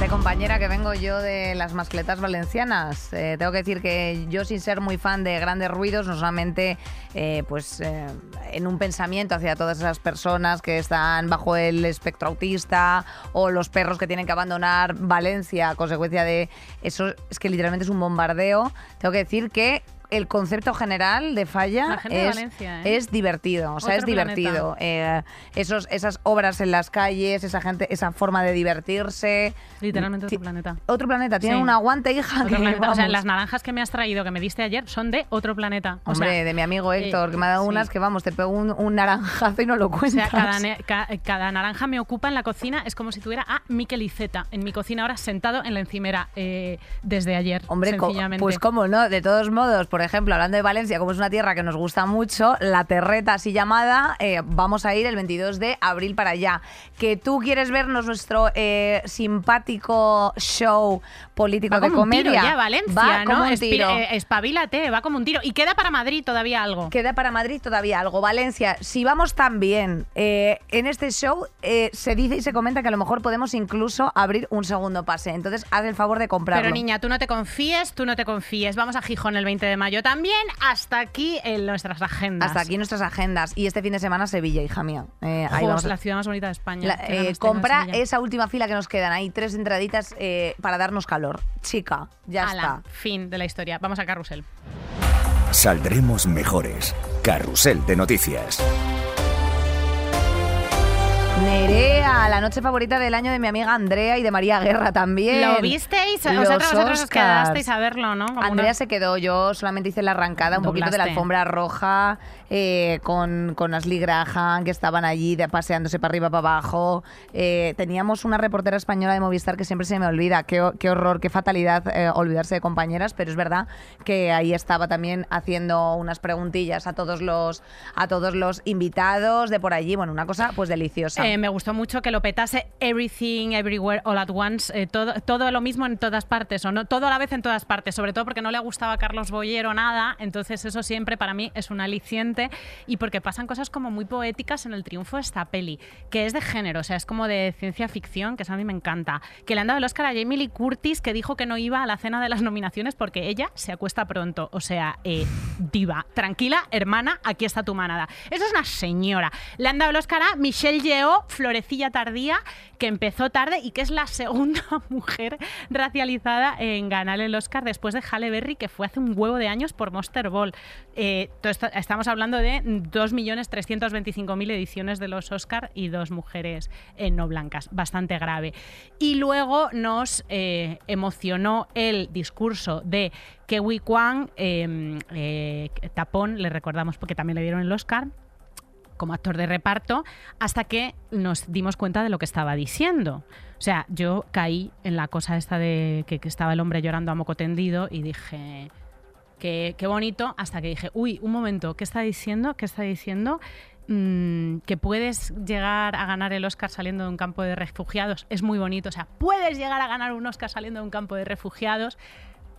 Fíjate, compañera, que vengo yo de las mascletas valencianas. Eh, tengo que decir que yo, sin ser muy fan de grandes ruidos, no solamente eh, pues, eh, en un pensamiento hacia todas esas personas que están bajo el espectro autista o los perros que tienen que abandonar Valencia a consecuencia de eso, es que literalmente es un bombardeo. Tengo que decir que el concepto general de Falla de es, Valencia, ¿eh? es divertido, o sea, Otro es divertido. Eh, esos, esas obras en las calles, esa gente, esa forma de divertirse. Literalmente otro planeta. Otro planeta, tiene Sí. un aguante, hija. Que. O sea, las naranjas que me has traído, que me diste ayer, son de otro planeta. O Hombre, sea, de mi amigo eh, Héctor, que me ha dado sí. unas que vamos, te pego un, un naranjazo y no lo O cuentas. sea, cada, ne- ca- cada naranja me ocupa en la cocina, es como si tuviera a Miquel Iceta en mi cocina ahora sentado en la encimera desde ayer. Hombre, co- sencillamente. pues cómo no, de todos modos, por ejemplo, hablando de Valencia, como es una tierra que nos gusta mucho, la terreta así llamada, eh, vamos a ir el 22 de abril para allá. Que tú quieres vernos nuestro eh, simpático show político Va de como un tiro comedia. ya, Valencia, Va ¿no? como un tiro. eh, espabilate, va como un tiro. Y queda para Madrid todavía algo. Queda para Madrid todavía algo. Valencia, si vamos tan bien eh, en este show, eh, se dice y se comenta que a lo mejor podemos incluso abrir un segundo pase. Entonces, haz el favor de comprarlo. Pero niña, tú no te confíes, tú no te confíes. Vamos a Gijón el 20 de mayo también. Hasta aquí en nuestras agendas. Hasta aquí nuestras agendas. Y este fin de semana Sevilla, hija mía. Eh, ahí vamos la ciudad más bonita de España. La- eh, compra esa última fila que nos quedan. Ahí tres entraditas eh, para darnos calor. Chica, ya Ala, está. fin de la historia. Vamos a Carrusel. Saldremos mejores. Carrusel de noticias. Nerea, la noche favorita del año de mi amiga Andrea y de María Guerra también. ¿Lo visteis? Los Vosotros, vosotros os quedasteis a verlo, ¿no? Como Andrea una- se quedó, yo solamente hice la arrancada un poquito de la alfombra roja eh, con, con Ashley Graham, que estaban allí de- paseándose para arriba, para abajo. Eh, teníamos una reportera española de Movistar que siempre se me olvida. Qué horror, qué fatalidad eh, olvidarse de compañeras, pero es verdad que ahí estaba también haciendo unas preguntillas a todos los, a todos los invitados de por allí. Bueno, una cosa pues deliciosa. Eh, me gustó mucho que lo petase Everything, Everywhere, All at Once, eh, todo, todo lo mismo en todas partes, o no todo a la vez en todas partes, sobre todo porque no le gustaba a Carlos Boyero nada, entonces eso siempre para mí es un aliciente y porque pasan cosas como muy poéticas en el triunfo de esta peli, que es de género, o sea, es como de ciencia ficción, que eso a mí me encanta, que le han dado el Oscar a Jamie Lee Curtis, que dijo que no iba a la cena de las nominaciones porque ella se acuesta pronto, o sea, eh, diva, tranquila, hermana, aquí está tu manada. Eso es una señora. Le han dado el Oscar a Michelle Yeoh, Florecilla Tardía, que empezó tarde y que es la segunda mujer racializada en ganar el Oscar después de Halle Berry, que fue hace un huevo de años por Monster Ball. Eh, estamos hablando de 2.325.000 ediciones de los Oscar y dos mujeres eh, no blancas, bastante grave. Y luego nos eh, emocionó el discurso de Kewi Kwan, eh, Tapón, le recordamos porque también le dieron el Oscar como actor de reparto hasta que nos dimos cuenta de lo que estaba diciendo. O sea, yo caí en la cosa esta de que, estaba el hombre llorando a moco tendido y dije, qué, qué bonito, hasta que dije, uy, un momento, ¿qué está diciendo? ¿Qué está diciendo? Mm, que puedes llegar a ganar el Oscar saliendo de un campo de refugiados es muy bonito. O sea, puedes llegar a ganar un Oscar saliendo de un campo de refugiados.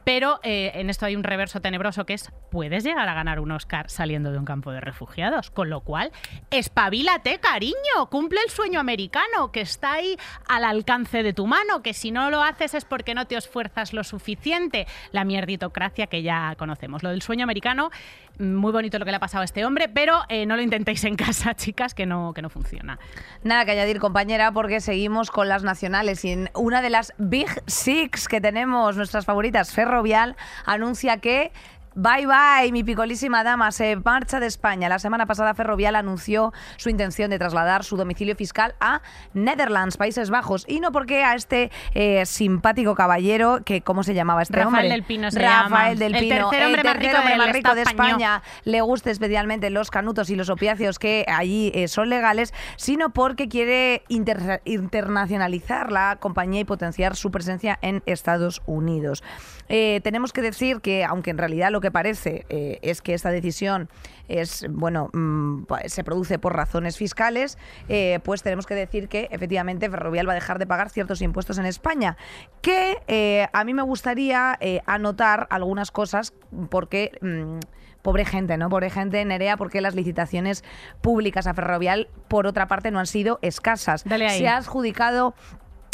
Pero eh, en esto hay un reverso tenebroso que es, puedes llegar a ganar un Oscar saliendo de un campo de refugiados. Con lo cual, espabilate, cariño, cumple el sueño americano que está ahí al alcance de tu mano, que si no lo haces es porque no te esfuerzas lo suficiente. La mierditocracia que ya conocemos. Lo del sueño americano, muy bonito lo que le ha pasado a este hombre, pero eh, no lo intentéis en casa, chicas, que no, que no funciona. Nada que añadir, compañera, porque seguimos con las nacionales. Y en una de las Big Six que tenemos, nuestras favoritas, Ferrovial, anuncia que. Bye bye, mi picolísima dama, se marcha de España. La semana pasada Ferrovial anunció su intención de trasladar su domicilio fiscal a Netherlands, Países Bajos. Y no porque a este eh, simpático caballero, que ¿cómo se llamaba este Rafael hombre? del Pino se Rafael llama. del El Pino, tercer hombre más rico hombre del más rico de España, le guste especialmente los canutos y los opiáceos que allí eh, son legales, sino porque quiere inter- internacionalizar la compañía y potenciar su presencia en Estados Unidos. Eh, tenemos que decir que, aunque en realidad lo lo que parece eh, es que esta decisión es bueno mm, se produce por razones fiscales, eh, pues tenemos que decir que efectivamente Ferrovial va a dejar de pagar ciertos impuestos en España. Que eh, a mí me gustaría anotar algunas cosas porque. Mm, pobre gente, ¿no? Pobre gente, Nerea, porque las licitaciones públicas a Ferrovial, por otra parte, no han sido escasas. Se ha adjudicado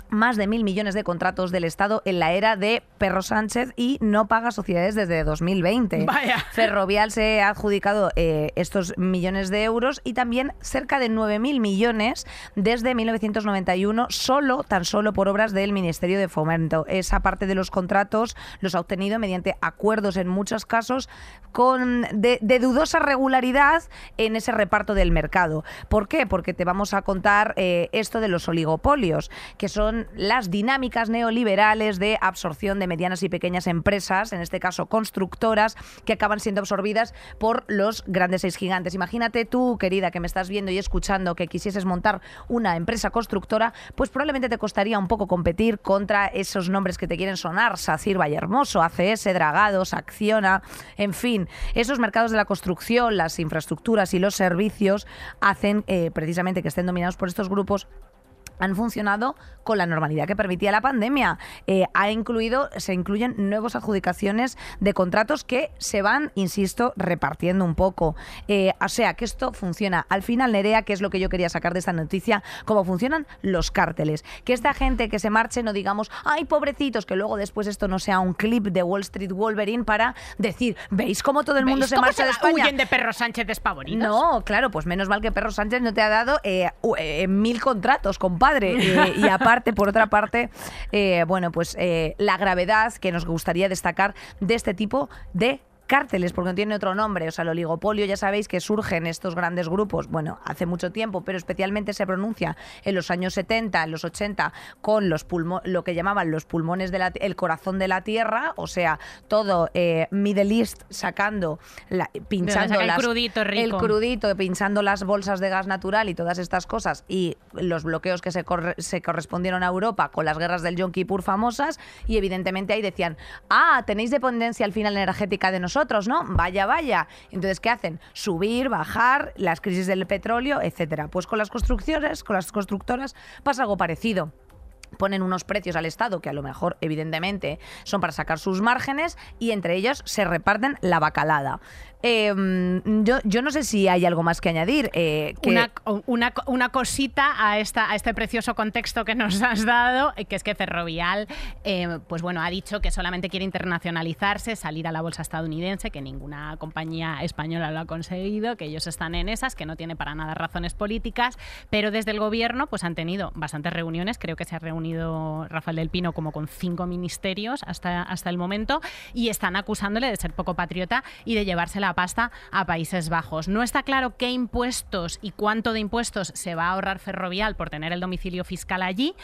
más de mil millones de contratos del Estado en la era de Perro Sánchez y no paga sociedades desde 2020. Vaya. Ferrovial se ha adjudicado eh, estos millones de euros y también cerca de mil millones desde 1991, solo, tan solo por obras del Ministerio de Fomento. Esa parte de los contratos los ha obtenido mediante acuerdos en muchos casos con de, dudosa regularidad en ese reparto del mercado. ¿Por qué? Porque te vamos a contar eh, esto de los oligopolios, que son las dinámicas neoliberales de absorción de medianas y pequeñas empresas, en este caso constructoras, que acaban siendo absorbidas por los grandes seis gigantes. Imagínate tú, querida, que me estás viendo y escuchando, que quisieses montar una empresa constructora, pues probablemente te costaría un poco competir contra esos nombres que te quieren sonar, SACIR, Hermoso, ACS, Dragados, Acciona, en fin, esos mercados de la construcción, las infraestructuras y los servicios hacen eh, precisamente que estén dominados por estos grupos han funcionado con la normalidad que permitía la pandemia. Eh, ha incluido, se incluyen nuevas adjudicaciones de contratos que se van, insisto, repartiendo un poco. Eh, o sea, que esto funciona. Al final, Nerea, que es lo que yo quería sacar de esta noticia, cómo funcionan los cárteles. Que esta gente que se marche no digamos, ay, pobrecitos, que luego después esto no sea un clip de Wall Street Wolverine para decir, ¿veis cómo todo el mundo se marcha de España? huyen de Perro Sánchez despavoridos? No, claro, pues menos mal que Perro Sánchez no te ha dado eh, mil contratos, compadre eh, y aparte, por otra parte, eh, bueno, pues eh, la gravedad que nos gustaría destacar de este tipo de cárteles, porque no tiene otro nombre. O sea, el oligopolio, ya sabéis que surgen estos grandes grupos, bueno, hace mucho tiempo, pero especialmente se pronuncia en los años 70, en los 80, con los lo que llamaban los pulmones del el corazón de la tierra, o sea, todo eh, Middle East sacando, la, pinchando el crudito rico. el crudito, pinchando las bolsas de gas natural y todas estas cosas, y los bloqueos que se, se correspondieron a Europa con las guerras del Yom Kippur famosas, y evidentemente ahí decían, ah, tenéis dependencia al final energética de nosotros otros, ¿no? Vaya, vaya. Entonces, ¿qué hacen? Subir, bajar, las crisis del petróleo, etcétera. Pues con las construcciones, con las constructoras pasa algo parecido ponen unos precios al Estado que a lo mejor evidentemente son para sacar sus márgenes y entre ellos se reparten la bacalada. Em, yo, yo, no sé si hay algo más que añadir. Eh, una, una, cosita a, esta, a este precioso contexto que nos has dado, que es que Ferrovial eh, pues bueno, ha dicho que solamente quiere internacionalizarse, salir a la bolsa estadounidense, que ninguna compañía española lo ha conseguido, que ellos están en esas, que no tiene para nada razones políticas, pero desde el gobierno pues han tenido bastantes reuniones, creo que se ha reunido Rafael del Pino como con cinco ministerios hasta, hasta el momento, y están acusándole de ser poco patriota y de llevársela pasta a Países Bajos. No está claro qué impuestos y cuánto de impuestos se va a ahorrar Ferrovial por tener el domicilio fiscal allí,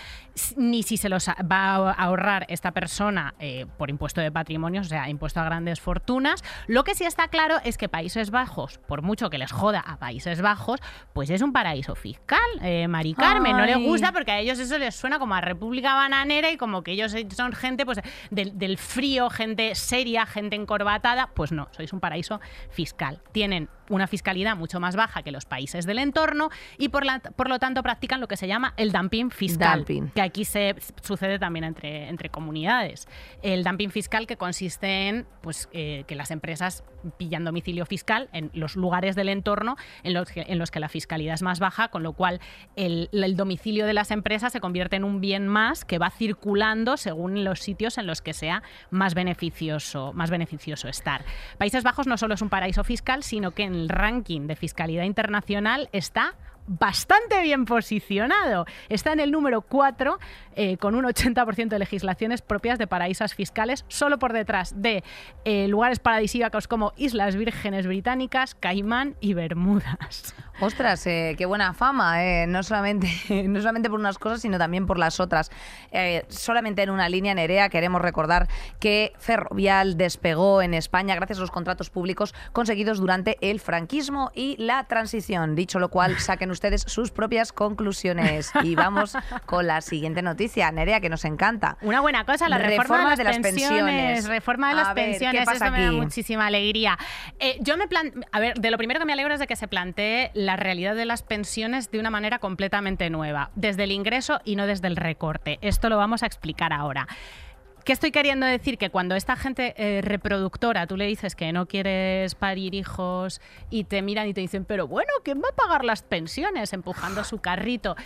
ni si se los va a ahorrar esta persona eh, por impuesto de patrimonio, o sea, impuesto a grandes fortunas. Lo que sí está claro es que Países Bajos, por mucho que les joda a Países Bajos, pues es un paraíso fiscal. Eh, Mari Carmen, no le gusta porque a ellos eso les suena como a República Bananera y como que ellos son gente pues del, del frío, gente seria, gente encorbatada. Pues no, sois un paraíso fiscal. Tienen una fiscalidad mucho más baja que los países del entorno y por, la, por lo tanto practican lo que se llama el dumping fiscal, que aquí se sucede también entre, entre comunidades. El dumping fiscal que consiste en pues, eh, que las empresas pillan domicilio fiscal en los lugares del entorno en los que, en los que la fiscalidad es más baja, con lo cual el, el domicilio de las empresas se convierte en un bien más que va circulando según los sitios en los que sea más beneficioso, más beneficioso estar. Países Bajos no solo es un paraíso fiscal, sino que en el ranking de fiscalidad internacional está bastante bien posicionado. Está en el número 4 eh, con un 80% de legislaciones propias de paraísos fiscales, solo por detrás de eh, lugares paradisíacos como Islas Vírgenes Británicas, Caimán y Bermudas. Ostras, eh, qué buena fama, eh, no, solamente, no solamente por unas cosas, sino también por las otras. Eh, solamente en una línea Nerea queremos recordar que Ferrovial despegó en España gracias a los contratos públicos conseguidos durante el franquismo y la transición. Dicho lo cual, saquen ustedes sus propias conclusiones. Y vamos con la siguiente noticia, Nerea, que nos encanta. Una buena cosa, la reforma, de, las pensiones. Reforma de las ¿qué pensiones, pasa eso me da aquí? muchísima alegría. Eh, yo me plan... A ver, de lo primero que me alegro es de que se plantee la realidad de las pensiones de una manera completamente nueva, desde el ingreso y no desde el recorte. Esto lo vamos a explicar ahora. ¿Qué estoy queriendo decir? Que cuando esta gente eh, reproductora, tú le dices que no quieres parir hijos y te miran y te dicen, pero bueno, ¿quién va a pagar las pensiones? Empujando su carrito.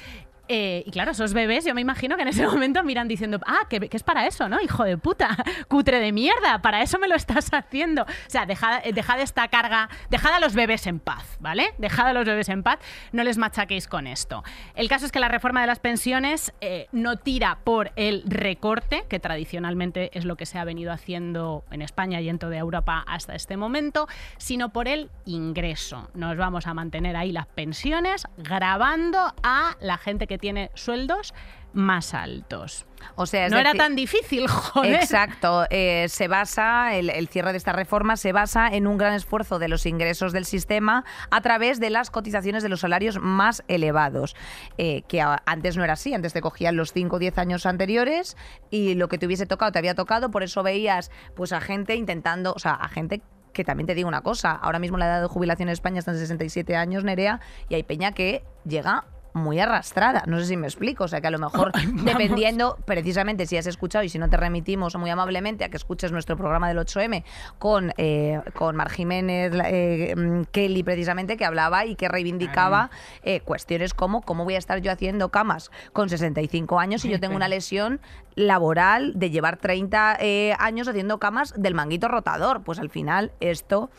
Eh, y claro, esos bebés, yo me imagino que en ese momento miran diciendo, ah, que, que es para eso, ¿no? Hijo de puta, cutre de mierda, para eso me lo estás haciendo. O sea, dejad, eh, dejad esta carga, dejad a los bebés en paz, ¿vale? Dejad a los bebés en paz, no les machaquéis con esto. El caso es que la reforma de las pensiones eh, no tira por el recorte, que tradicionalmente es lo que se ha venido haciendo en España y en toda Europa hasta este momento, sino por el ingreso. Nos vamos a mantener ahí las pensiones grabando a la gente que tiene sueldos más altos. O sea, no era tan difícil, joder. Exacto, eh, se basa, el, el cierre de esta reforma se basa en un gran esfuerzo de los ingresos del sistema a través de las cotizaciones de los salarios más elevados, eh, que a- antes no era así, antes te cogían los 5 o 10 años anteriores y lo que te hubiese tocado te había tocado, por eso veías pues a gente intentando, o sea, a gente que también te digo una cosa, ahora mismo la edad de jubilación en España está en 67 años, Nerea, y hay peña que llega muy arrastrada, no sé si me explico, o sea que a lo mejor dependiendo precisamente si has escuchado y si no te remitimos muy amablemente a que escuches nuestro programa del 8M con, eh, con Mar Jiménez, eh, mm, Kelly precisamente, que hablaba y que reivindicaba eh, cuestiones como cómo voy a estar yo haciendo camas con 65 años y yo tengo una lesión laboral de llevar 30 eh, años haciendo camas del manguito rotador. Pues al final esto...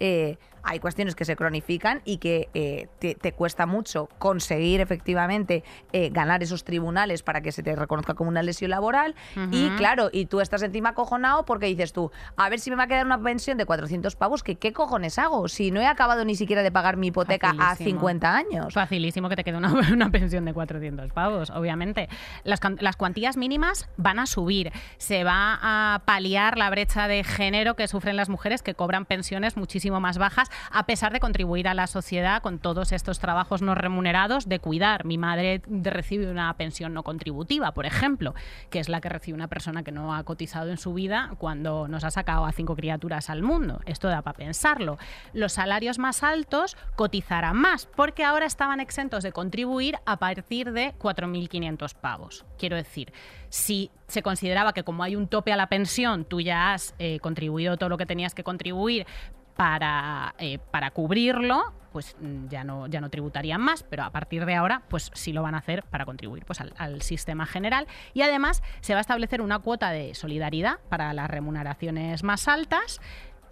eh, hay cuestiones que se cronifican y que eh, te, te cuesta mucho conseguir efectivamente eh, ganar esos tribunales para que se te reconozca como una lesión laboral. Y claro, y tú estás encima acojonado porque dices tú, a ver si me va a quedar una pensión de 400 pavos, que qué cojones hago si no he acabado ni siquiera de pagar mi hipoteca a Facilísimo. 50 años. Facilísimo que te quede una, una pensión de 400 pavos, obviamente. Las, las cuantías mínimas van a subir. Se va a paliar la brecha de género que sufren las mujeres que cobran pensiones muchísimo más bajas, a pesar de contribuir a la sociedad con todos estos trabajos no remunerados de cuidar. Mi madre recibe una pensión no contributiva, por ejemplo, que es la que recibe una persona que no ha cotizado en su vida cuando nos ha sacado a cinco criaturas al mundo. Esto da para pensarlo. Los salarios más altos cotizarán más, porque ahora estaban exentos de contribuir a partir de 4.500 pavos. Quiero decir, si se consideraba que como hay un tope a la pensión, tú ya has eh, contribuido todo lo que tenías que contribuir para, eh, para cubrirlo, pues mm, ya no, ya no tributarían más, pero a partir de ahora, pues sí lo van a hacer para contribuir pues, al, al sistema general. Y además se va a establecer una cuota de solidaridad para las remuneraciones más altas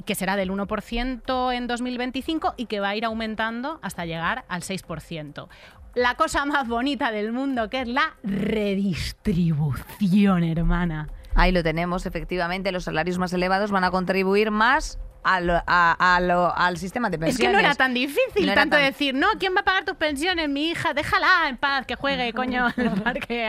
que será del 1% en 2025 y que va a ir aumentando hasta llegar al 6%. La cosa más bonita del mundo, que es la redistribución, hermana. Ahí lo tenemos, efectivamente, los salarios más elevados van a contribuir más a lo- a- a lo- al sistema de Es pensiones. que no era tan difícil No tanto tan- decir, no, ¿quién va a pagar tus pensiones? Mi hija, déjala en paz, que juegue, coño, el parque.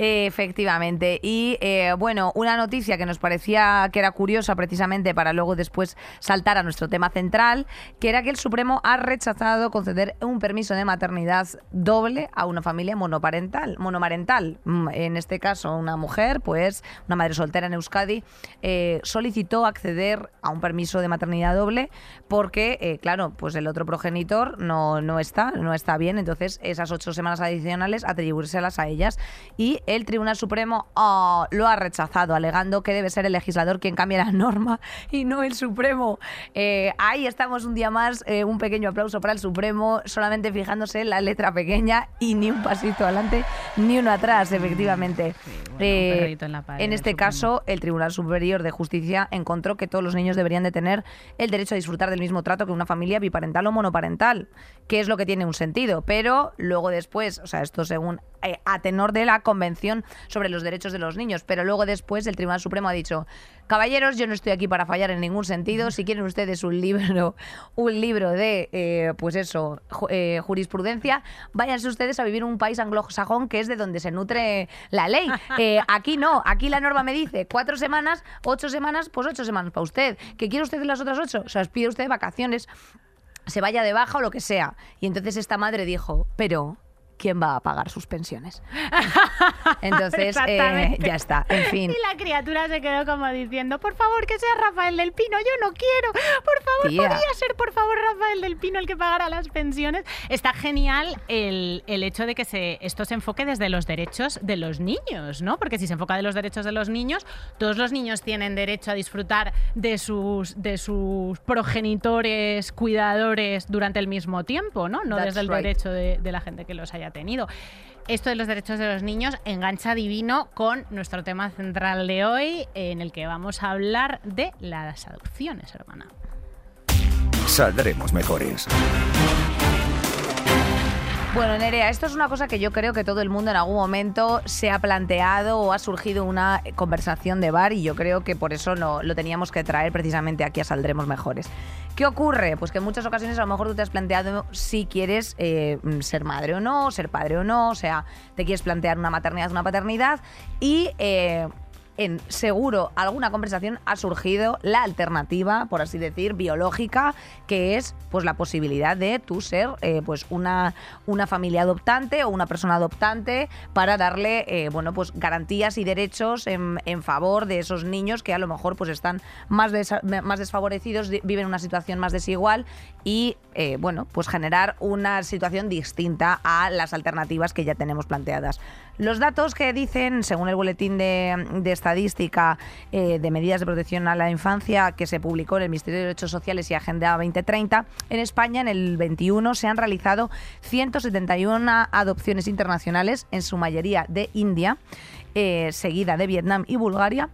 Ala". Efectivamente. Y eh, bueno, una noticia que nos parecía que era curiosa precisamente para luego después saltar a nuestro tema central, que era que el Supremo ha rechazado conceder un permiso de maternidad doble a una familia monoparental, monomarental. Mm, En este caso, una mujer, pues una madre soltera en Euskadi, eh, solicitó acceder a un permiso de maternidad doble porque, eh, claro, pues el otro progenitor no, no está, no está bien, entonces esas ocho semanas adicionales atribuírselas a ellas. Y el Tribunal Supremo oh, lo ha rechazado, alegando que debe ser el legislador quien cambie la norma y no el Supremo. Eh, ahí estamos un día más, eh, un pequeño aplauso para el Supremo, solamente fijándose en la letra pequeña y ni un pasito adelante ni uno atrás, efectivamente. bueno, Eh, en la pared, en este caso, el Tribunal Superior de Justicia encontró que todos los niños deberían de tener el derecho a disfrutar del mismo trato que una familia biparental o monoparental, que es lo que tiene un sentido. Pero luego después, o sea, esto según a tenor de la Convención Convención sobre los Derechos de los Niños. Pero luego después el Tribunal Supremo ha dicho, caballeros, yo no estoy aquí para fallar en ningún sentido. Si quieren ustedes un libro, un libro de, eh, pues eso, eh, jurisprudencia, váyanse ustedes a vivir en un país anglosajón que es de donde se nutre la ley. Eh, aquí no, aquí la norma me dice cuatro semanas, ocho semanas, pues ocho semanas para usted. ¿Que quiere usted las otras ocho? O sea, pide usted vacaciones se vaya de baja o lo que sea. Y entonces esta madre dijo, pero ¿quién va a pagar sus pensiones? Entonces, eh, ya está, en fin. Y la criatura se quedó como diciendo, por favor, que sea Rafael del Pino, yo no quiero. Por favor, podría ser, por favor, Rafael del Pino el que pagara las pensiones. Está genial el, el hecho de que se, esto se enfoque desde los derechos de los niños, ¿no? Porque si se enfoca de los derechos de los niños, todos los niños tienen derecho a disfrutar de sus, de sus progenitores, cuidadores durante el mismo tiempo, ¿no? No desde el derecho de, de la gente que los haya tenido. Esto de los derechos de los niños engancha divino con nuestro tema central de hoy, en el que vamos a hablar de las adopciones, hermana. Saldremos mejores. Bueno, Nerea, esto es una cosa que yo creo que todo el mundo en algún momento se ha planteado o ha surgido una conversación de bar y yo creo que por eso no, lo teníamos que traer precisamente aquí a Saldremos Mejores. ¿Qué ocurre? Pues que en muchas ocasiones a lo mejor tú te has planteado si quieres eh, ser madre o no, ser padre o no, o sea, te quieres plantear una maternidad una paternidad y... Eh, en seguro alguna conversación ha surgido la alternativa, por así decir, biológica, que es pues la posibilidad de tú ser eh, pues una, una familia adoptante o una persona adoptante para darle eh, bueno pues garantías y derechos en, en, favor de esos niños que a lo mejor pues están más, más desfavorecidos, viven una situación más desigual y eh, bueno pues generar una situación distinta a las alternativas que ya tenemos planteadas. Los datos que dicen, según el boletín de, estadística eh, de medidas de protección a la infancia que se publicó en el Ministerio de Derechos Sociales y Agenda 2030, en España en el 21 se han realizado 171 adopciones internacionales, en su mayoría de India, eh, seguida de Vietnam y Bulgaria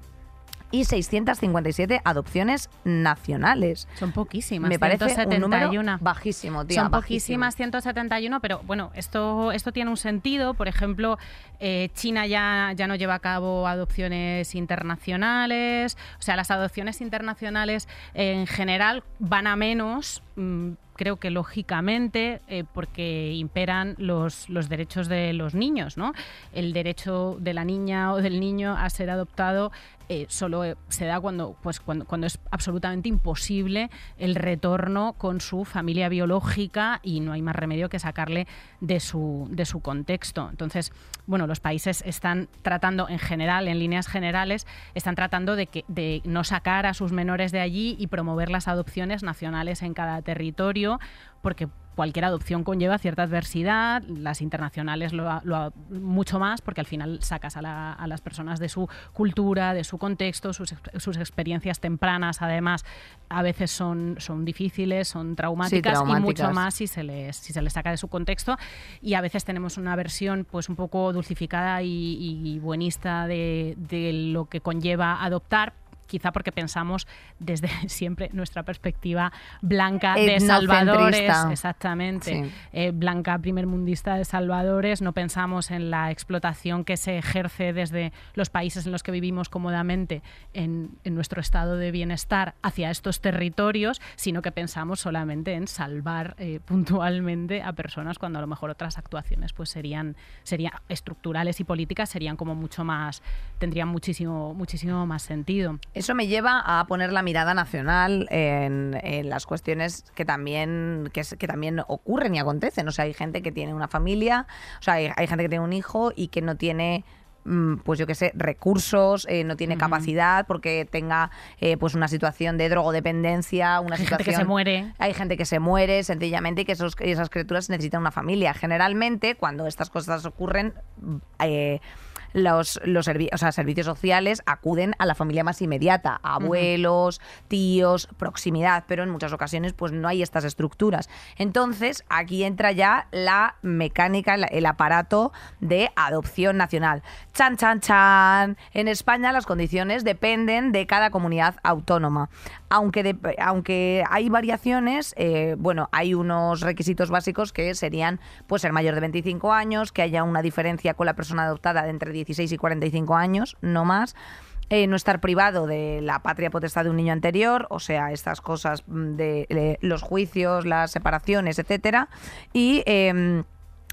y 657 adopciones nacionales. Son poquísimas. Me parece 171. un número bajísimo, tía, Son bajísimo. poquísimas, 171, pero bueno, esto, esto tiene un sentido. Por ejemplo, eh, China ya, ya no lleva a cabo adopciones internacionales. O sea, las adopciones internacionales en general van a menos. Mmm, creo que lógicamente, eh, porque imperan los, los, derechos de los niños, ¿no? El derecho de la niña o del niño a ser adoptado eh, solo eh, se da cuando, pues, cuando, cuando es absolutamente imposible el retorno con su familia biológica y no hay más remedio que sacarle de su, de su contexto. Entonces, bueno, los países están tratando en general, en líneas generales, están tratando de, que, de no sacar a sus menores de allí y promover las adopciones nacionales en cada territorio, porque cualquier adopción conlleva cierta adversidad, las internacionales lo, lo mucho más, porque al final sacas a, la, a, las personas de su cultura, de su contexto, sus, sus, experiencias tempranas, además, a veces son, son difíciles, son traumáticas, sí, traumáticas, y mucho más si se, les, si se les saca de su contexto. Y a veces tenemos una versión pues un poco dulcificada y, y buenista de, de lo que conlleva adoptar, quizá porque pensamos desde siempre nuestra perspectiva blanca de salvadores, exactamente, sí. eh, blanca primermundista de salvadores, no pensamos en la explotación que se ejerce desde los países en los que vivimos cómodamente en, en nuestro estado de bienestar hacia estos territorios, sino que pensamos solamente en salvar eh, puntualmente a personas cuando a lo mejor otras actuaciones pues serían, serían estructurales y políticas serían como mucho más, tendrían muchísimo, muchísimo más sentido. Eso me lleva a poner la mirada nacional en, en las cuestiones que también, que, que, también ocurren y acontecen. O sea, hay gente que tiene una familia, o sea, hay, hay gente que tiene un hijo y que no tiene pues yo qué sé, recursos, eh, no tiene uh -huh. capacidad porque tenga eh, pues una situación de drogodependencia, una hay situación... gente que se muere. Hay gente que se muere sencillamente y que esos, esas criaturas necesitan una familia. Generalmente, cuando estas cosas ocurren, eh, los, los servi o sea, servicios sociales acuden a la familia más inmediata, a abuelos, uh -huh. tíos, proximidad, pero en muchas ocasiones pues no hay estas estructuras. Entonces, aquí entra ya la mecánica, el aparato de adopción nacional. Chan, chan, chan. En España las condiciones dependen de cada comunidad autónoma. Aunque, de, aunque hay variaciones, eh, bueno, hay unos requisitos básicos que serían pues ser mayor de 25 años, que haya una diferencia con la persona adoptada de entre 16 y 45 años, no más. Eh, no estar privado de la patria potestad de un niño anterior, o sea, estas cosas mm, de, los juicios, las separaciones, etcétera, y em,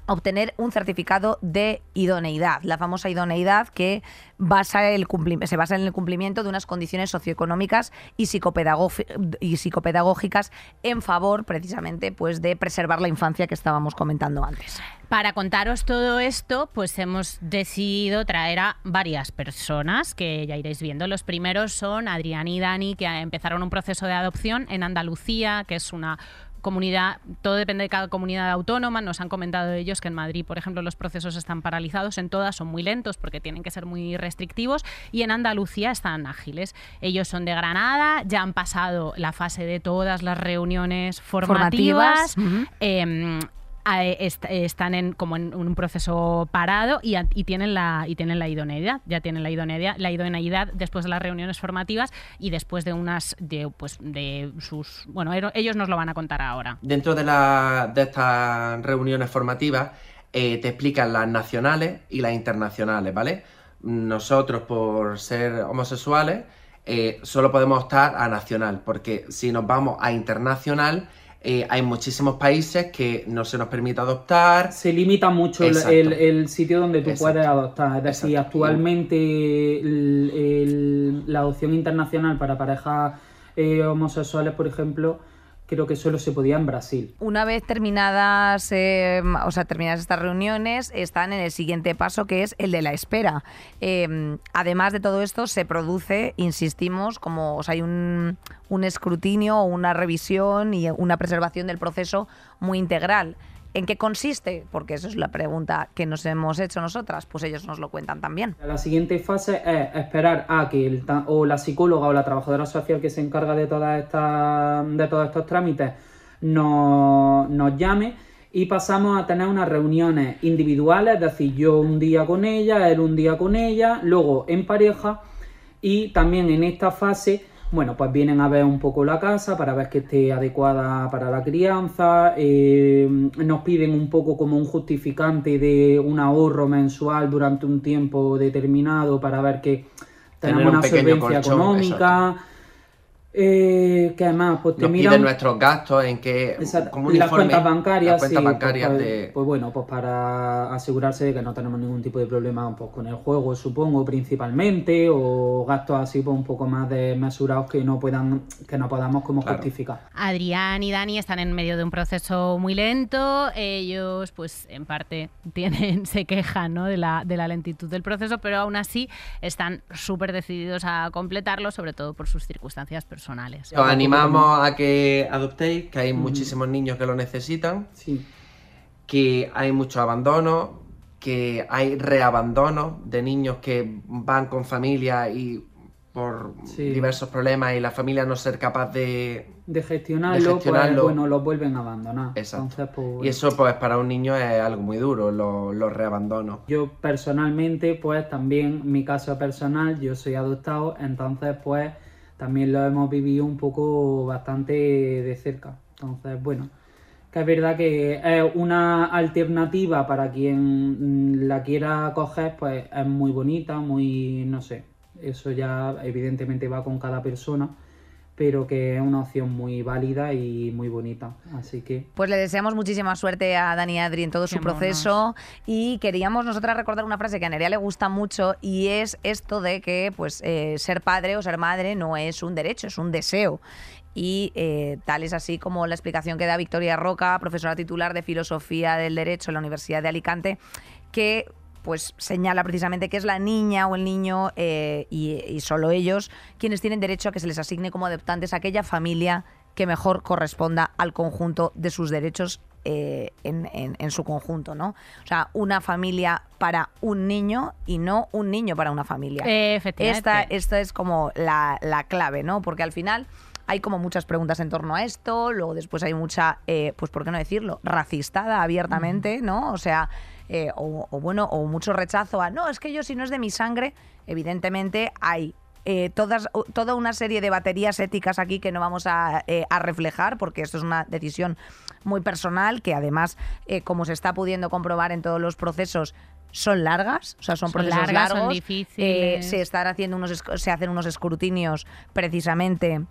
obtener un certificado de idoneidad, la famosa idoneidad que basa el se basa en el cumplimiento de unas condiciones socioeconómicas y, y psicopedagógicas en favor precisamente pues de preservar la infancia que estábamos comentando antes. Para contaros todo esto, pues hemos decidido traer a varias personas que ya iréis viendo. Los primeros son Adrián y Dani, que empezaron un proceso de adopción en Andalucía, que es una comunidad, todo depende de cada comunidad autónoma. Nos han comentado ellos que en Madrid, por ejemplo, los procesos están paralizados, en todas son muy lentos porque tienen que ser muy restrictivos y en Andalucía están ágiles. Ellos son de Granada, ya han pasado la fase de todas las reuniones formativas. Est- están en como en un proceso parado y, tienen la y tienen la idoneidad ya tienen la idoneidad la idoneidad después de las reuniones formativas y después de unas de pues de sus bueno ellos nos lo van a contar ahora Dentro de, la- de estas reuniones formativas eh, te explican las nacionales y las internacionales, ¿vale? Nosotros, por ser homosexuales, eh, solo podemos optar a nacional, porque si nos vamos a internacional, eh, hay muchísimos países que no se nos permite adoptar. Se limita mucho el, el- el sitio donde tú Exacto. puedes adoptar. Es decir, Exacto. actualmente el- la adopción internacional para parejas eh, homosexuales, por ejemplo, creo que solo se podía en Brasil. Una vez terminadas, eh, o sea, terminadas estas reuniones, están en el siguiente paso que es el de la espera. Eh, además de todo esto, se produce, insistimos, como o sea, hay un, un escrutinio, una revisión y una preservación del proceso muy integral. ¿En qué consiste? Porque eso es la pregunta que nos hemos hecho nosotras, pues ellos nos lo cuentan también. La siguiente fase es esperar a que el o la psicóloga o la trabajadora social que se encarga de, todas estas, de todos estos trámites nos, nos llame y pasamos a tener unas reuniones individuales, es decir, yo un día con ella, él un día con ella, luego en pareja y también en esta fase, bueno, pues vienen a ver un poco la casa para ver que esté adecuada para la crianza, eh, nos piden un poco como un justificante de un ahorro mensual durante un tiempo determinado para ver que tenemos un una solvencia colchón, económica. Eh, ¿Qué más? Pues te Nos miran- piden nuestros gastos en que Exacto. como un las informe, cuentas bancarias, las cuentas sí, pues, bancarias pues, de pues bueno, pues para asegurarse de que no tenemos ningún tipo de problema pues, con el juego, supongo, principalmente, o gastos así pues un poco más desmesurados que no puedan, que no podamos como Claro. justificar. Adrián y Dani están en medio de un proceso muy lento. Ellos, pues, en parte tienen, se quejan ¿no? de, la, de la lentitud del proceso, pero aún así están súper decididos a completarlo, sobre todo por sus circunstancias personales. Os animamos a que adoptéis, que hay muchísimos niños que lo necesitan, Sí. que hay mucho abandono, que hay reabandono de niños que van con familia y por Sí. diversos problemas y la familia no ser capaz de... De gestionarlo, De gestionarlo. pues bueno, los vuelven a abandonar. Exacto. Entonces, pues, Y eso pues para un niño es algo muy duro, los, los reabandonos. Yo personalmente, pues también mi caso personal, yo soy adoptado, entonces pues también lo hemos vivido un poco bastante de cerca. Entonces, bueno, que es verdad que es una alternativa para quien mm, la quiera coger, pues es muy bonita, muy, no sé, eso ya evidentemente va con cada persona, pero que es una opción muy válida y muy bonita. Así que Pues le deseamos muchísima suerte a Dani y Adri en todo su monos. proceso y queríamos nosotras recordar una frase que a Nerea le gusta mucho y es esto de que pues eh, ser padre o ser madre no es un derecho, es un deseo. Y eh, tal es así como la explicación que da Victoria Roca, profesora titular de Filosofía del Derecho en la Universidad de Alicante, que pues señala precisamente que es la niña o el niño eh, y, y solo ellos quienes tienen derecho a que se les asigne como adoptantes a aquella familia que mejor corresponda al conjunto de sus derechos eh, en, en- en su conjunto, ¿no? O sea, una familia para un niño y no un niño para una familia. Eh, efectivamente. Esta, esta es como la, la clave, ¿no? Porque al final hay como muchas preguntas en torno a esto, luego después hay mucha, eh, pues ¿por qué no decirlo? Racistada abiertamente, ¿no? O sea, eh, o, o bueno, o mucho rechazo a, no, es que yo si no es de mi sangre, evidentemente hay eh, todas, toda una serie de baterías éticas aquí que no vamos a, eh, a reflejar, porque esto es una decisión muy personal, que además, eh, como se está pudiendo comprobar en todos los procesos, son largas, o sea, son, Son procesos largas, son largos. difíciles. Se están haciendo unos se hacen unos escrutinios precisamente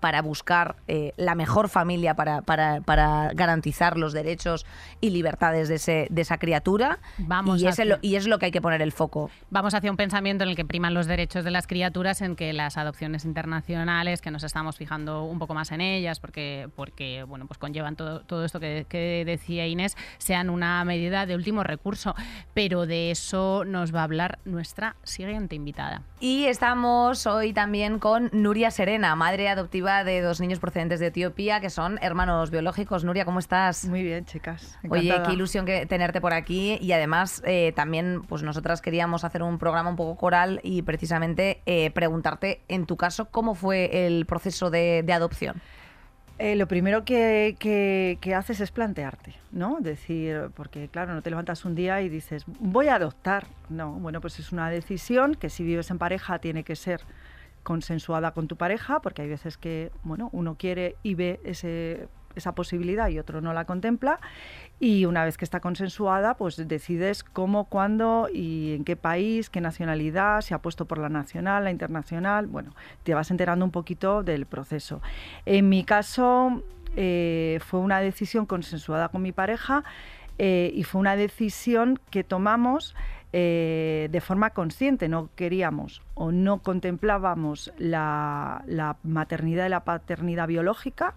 para buscar eh, la mejor familia para, para- para garantizar los derechos y libertades de, ese, de esa criatura. Vamos y, es lo, y es lo que hay que poner el foco. Vamos hacia un pensamiento en el que priman los derechos de las criaturas, en que las adopciones internacionales, que nos estamos fijando un poco más en ellas, porque, porque bueno, pues conllevan todo, todo esto que, que decía Inés, sean una medida de último recurso. Pero de eso nos va a hablar nuestra siguiente invitada. Y estamos hoy también con Nuria Serena, madre adoptiva de dos niños procedentes de Etiopía, que son hermanos biológicos. Nuria, ¿cómo estás? Muy bien, chicas. Oye, qué ilusión que tenerte por aquí y además eh, también pues nosotras queríamos hacer un programa un poco coral y precisamente eh, preguntarte en tu caso cómo fue el proceso de, de adopción. Eh, lo primero que, que- que haces es plantearte, ¿no? Decir, porque claro, no te levantas un día y dices, voy a adoptar. No, bueno, pues es una decisión que si vives en pareja tiene que ser consensuada con tu pareja, porque hay veces que, bueno, uno quiere y ve esa posibilidad y otro no la contempla. Y una vez que está consensuada, pues decides cómo, cuándo y en qué país, qué nacionalidad, si ha puesto por la nacional, la internacional. Bueno, te vas enterando un poquito del proceso. En mi caso, eh, fue una decisión consensuada con mi pareja eh, y fue una decisión que tomamos eh, de forma consciente. No queríamos o no contemplábamos la, maternidad y la paternidad biológica.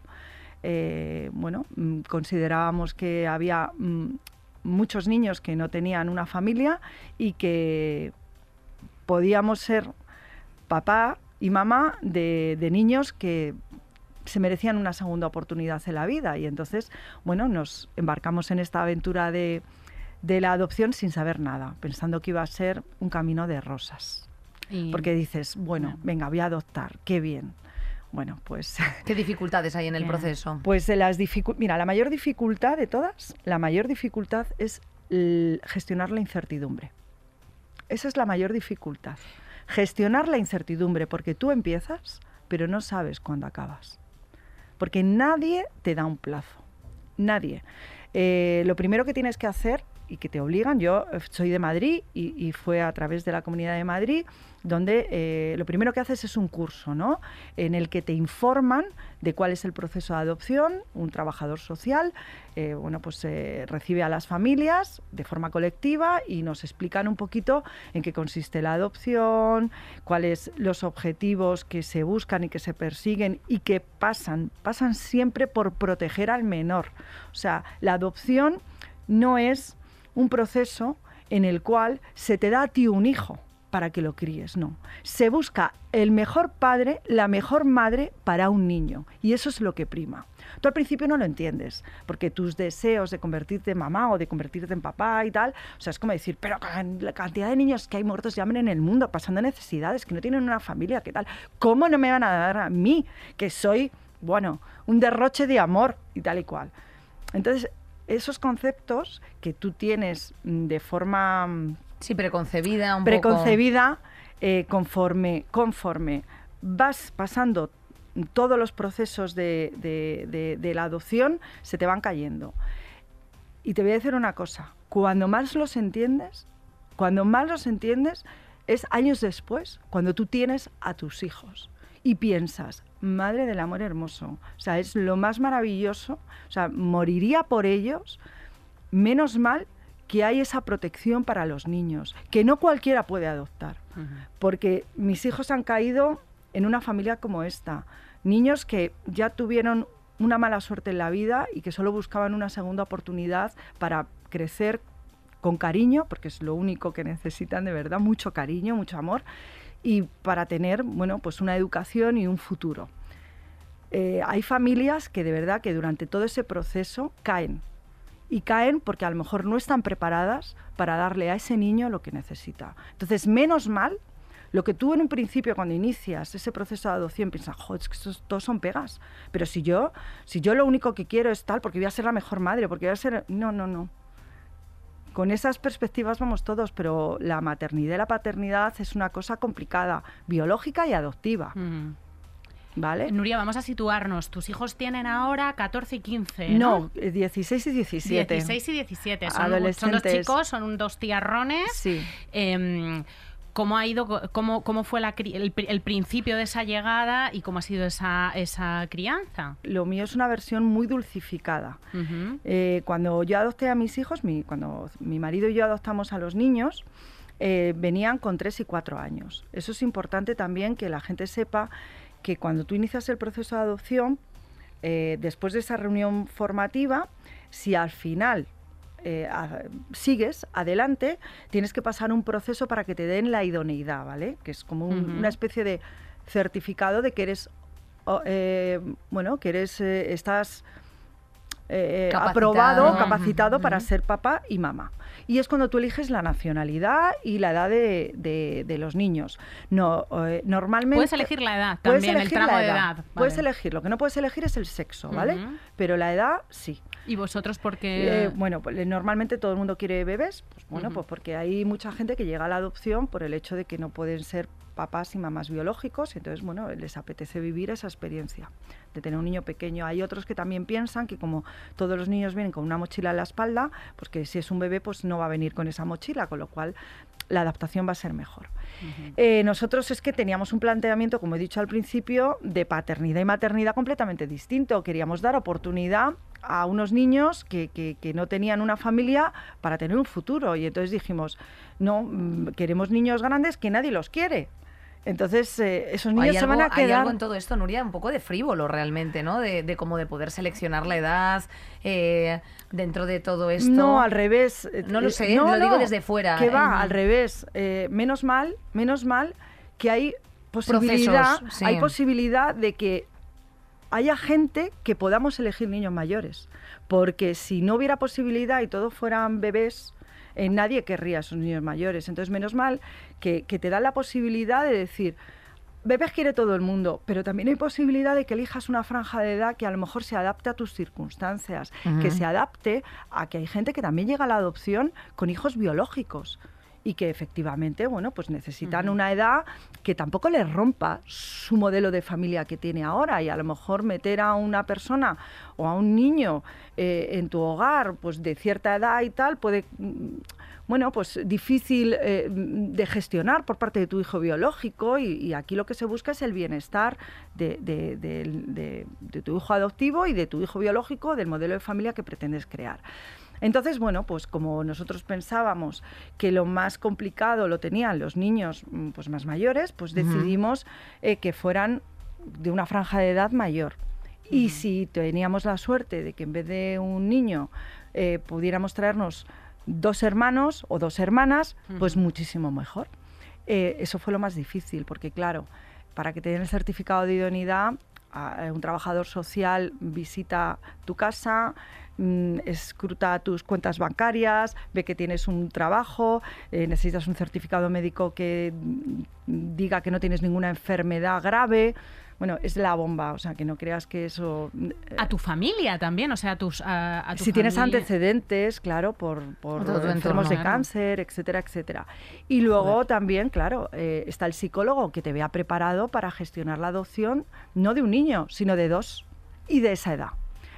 Eh, bueno, mm, considerábamos que había mm, muchos niños que no tenían una familia y que podíamos ser papá y mamá de, de niños que se merecían una segunda oportunidad en la vida. Y entonces, bueno, nos embarcamos en esta aventura de, de la adopción sin saber nada, pensando que iba a ser un camino de rosas. Y- Porque dices, bueno, venga, voy a adoptar, qué bien. Bueno, pues ¿Qué dificultades hay en el proceso? pues de las dificu- mira, la mayor dificultad de todas, la mayor dificultad es gestionar la incertidumbre. Esa es la mayor dificultad. Gestionar la incertidumbre, porque tú empiezas, pero no sabes cuándo acabas. Porque nadie te da un plazo. Nadie. Eh, lo primero que tienes que hacer y que te obligan, yo eh, soy de Madrid y, fue a través de la Comunidad de Madrid, donde eh, lo primero que haces es un curso, ¿no? En el que te informan de cuál es el proceso de adopción, un trabajador social, eh, bueno, pues eh, recibe a las familias de forma colectiva y nos explican un poquito en qué consiste la adopción, cuáles los objetivos que se buscan y que se persiguen y que pasan, pasan siempre por proteger al menor. O sea, la adopción no es un proceso en el cual se te da a ti un hijo para que lo críes, no. Se busca el mejor padre, la mejor madre para un niño y eso es lo que prima. Tú al principio no lo entiendes, porque tus deseos de convertirte en mamá o de convertirte en papá y tal, o sea, es como decir, pero la cantidad de niños que hay muertos ya en el mundo, pasando necesidades, que no tienen una familia, ¿qué tal? ¿Cómo no me van a dar a mí, que soy, bueno, un derroche de amor y tal y cual? Entonces, esos conceptos que tú tienes mm, de forma mm, Sí, preconcebida un poco. preconcebida, eh, conforme, conforme vas pasando todos los procesos de, de- de- de la adopción, se te van cayendo. Y te voy a decir una cosa, cuando más los entiendes, cuando más los entiendes, es años después, cuando tú tienes a tus hijos y piensas, madre del amor hermoso, o sea, es lo más maravilloso, o sea, moriría por ellos, menos mal que hay esa protección para los niños, que no cualquiera puede adoptar, porque mis hijos han caído en una familia como esta, niños que ya tuvieron una mala suerte en la vida y que solo buscaban una segunda oportunidad para crecer con cariño, porque es lo único que necesitan de verdad, mucho cariño, mucho amor, y para tener, bueno, pues una educación y un futuro. Eh, hay familias que de verdad que durante todo ese proceso caen. Y caen porque a lo mejor no están preparadas para darle a ese niño lo que necesita. Entonces, menos mal, lo que tú en un principio cuando inicias ese proceso de adopción piensas, joder, es que todos son pegas. Pero si yo, si yo lo único que quiero es tal, porque voy a ser la mejor madre, porque voy a ser... No, no, no. Con esas perspectivas vamos todos, pero la maternidad y la paternidad es una cosa complicada, biológica y adoptiva. Mm. ¿Vale? Nuria, vamos a situarnos. Tus hijos tienen ahora 14 y 15. No, No, eh, 16 y 17. 16 y 17. Son, son dos Adolescentes. chicos, son dos tiarrones. Sí. Em, ¿Cómo ha ido, cómo, cómo fue la el, pri- el principio de esa llegada y cómo ha sido esa, esa crianza? Lo mío es una versión muy dulcificada. Eh, cuando yo adopté a mis hijos, mi, cuando mi marido y yo adoptamos a los niños, eh, venían con 3 y 4 años. Eso es importante también que la gente sepa que cuando tú inicias el proceso de adopción, eh, después de esa reunión formativa, si al final eh, a- sigues adelante, tienes que pasar un proceso para que te den la idoneidad, ¿vale? Que es como un- una especie de certificado de que eres, eh, bueno, que eres, eh, estás eh, Capacitado. aprobado, capacitado para ser papá y mamá. Y es cuando tú eliges la nacionalidad y la edad de, de- de los niños. No, eh, normalmente Puedes elegir la edad puedes también, el tramo la de edad. Puedes elegir, lo que no puedes elegir es el sexo, ¿vale? Pero la edad sí. ¿Y vosotros porque Eh, bueno, pues, eh, normalmente todo el mundo quiere bebés, pues bueno, pues porque hay mucha gente que llega a la adopción por el hecho de que no pueden ser papás y mamás biológicos, y entonces, bueno, les apetece vivir esa experiencia de tener un niño pequeño. Hay otros que también piensan que como todos los niños vienen con una mochila en la espalda, pues que si es un bebé, pues no va a venir con esa mochila, con lo cual la adaptación va a ser mejor. Eh, nosotros es que teníamos un planteamiento, como he dicho al principio, de paternidad y maternidad completamente distinto. Queríamos dar oportunidad a unos niños que, que- que no tenían una familia para tener un futuro. Y entonces dijimos, no, mm, queremos niños grandes que nadie los quiere. Entonces, eh, esos niños Hay se algo, van a hay quedar... algo en todo esto, Nuria, un poco de frívolo realmente, ¿no? De, de como de poder seleccionar la edad eh, dentro de todo esto. No, al revés. Eh, No lo eh, sé, lo digo desde fuera, Que va, eh. al revés. Menos mal, menos mal que hay posibilidad, Procesos, sí. hay posibilidad de que haya gente que podamos elegir niños mayores. Porque si no hubiera posibilidad y todos fueran bebés, eh, nadie querría a esos niños mayores. Entonces, menos mal que, que te dan la posibilidad de decir, bebés quiere todo el mundo, pero también hay posibilidad de que elijas una franja de edad que a lo mejor se adapte a tus circunstancias, que se adapte a que hay gente que también llega a la adopción con hijos biológicos y que efectivamente, bueno, pues necesitan una edad que tampoco les rompa su modelo de familia que tiene ahora. Y a lo mejor meter a una persona o a un niño eh, en tu hogar, pues de cierta edad y tal, puede, mm, bueno, pues difícil eh, de gestionar por parte de tu hijo biológico. Y, y aquí lo que se busca es el bienestar de, de- de- de- de tu hijo adoptivo y de tu hijo biológico, del modelo de familia que pretendes crear. Entonces, bueno, pues como nosotros pensábamos que lo más complicado lo tenían los niños mm, pues más mayores, pues decidimos eh, que fueran de una franja de edad mayor. Y si teníamos la suerte de que en vez de un niño eh, pudiéramos traernos dos hermanos o dos hermanas, pues muchísimo mejor. Eh, eso fue lo más difícil, porque claro, para que te den el certificado de idoneidad, un trabajador social visita tu casa, mm, escruta tus cuentas bancarias, ve que tienes un trabajo, eh, necesitas un certificado médico que mm, diga que no tienes ninguna enfermedad grave. Bueno, es la bomba, o sea, que no creas que eso... eh, a tu familia también, o sea, a tus a, a tu si tienes antecedentes, claro, por, por enfermos entorno, de cáncer, etcétera, etcétera. Y luego también, claro, eh, está el psicólogo que te vea preparado para gestionar la adopción, no de un niño, sino de dos y de esa edad.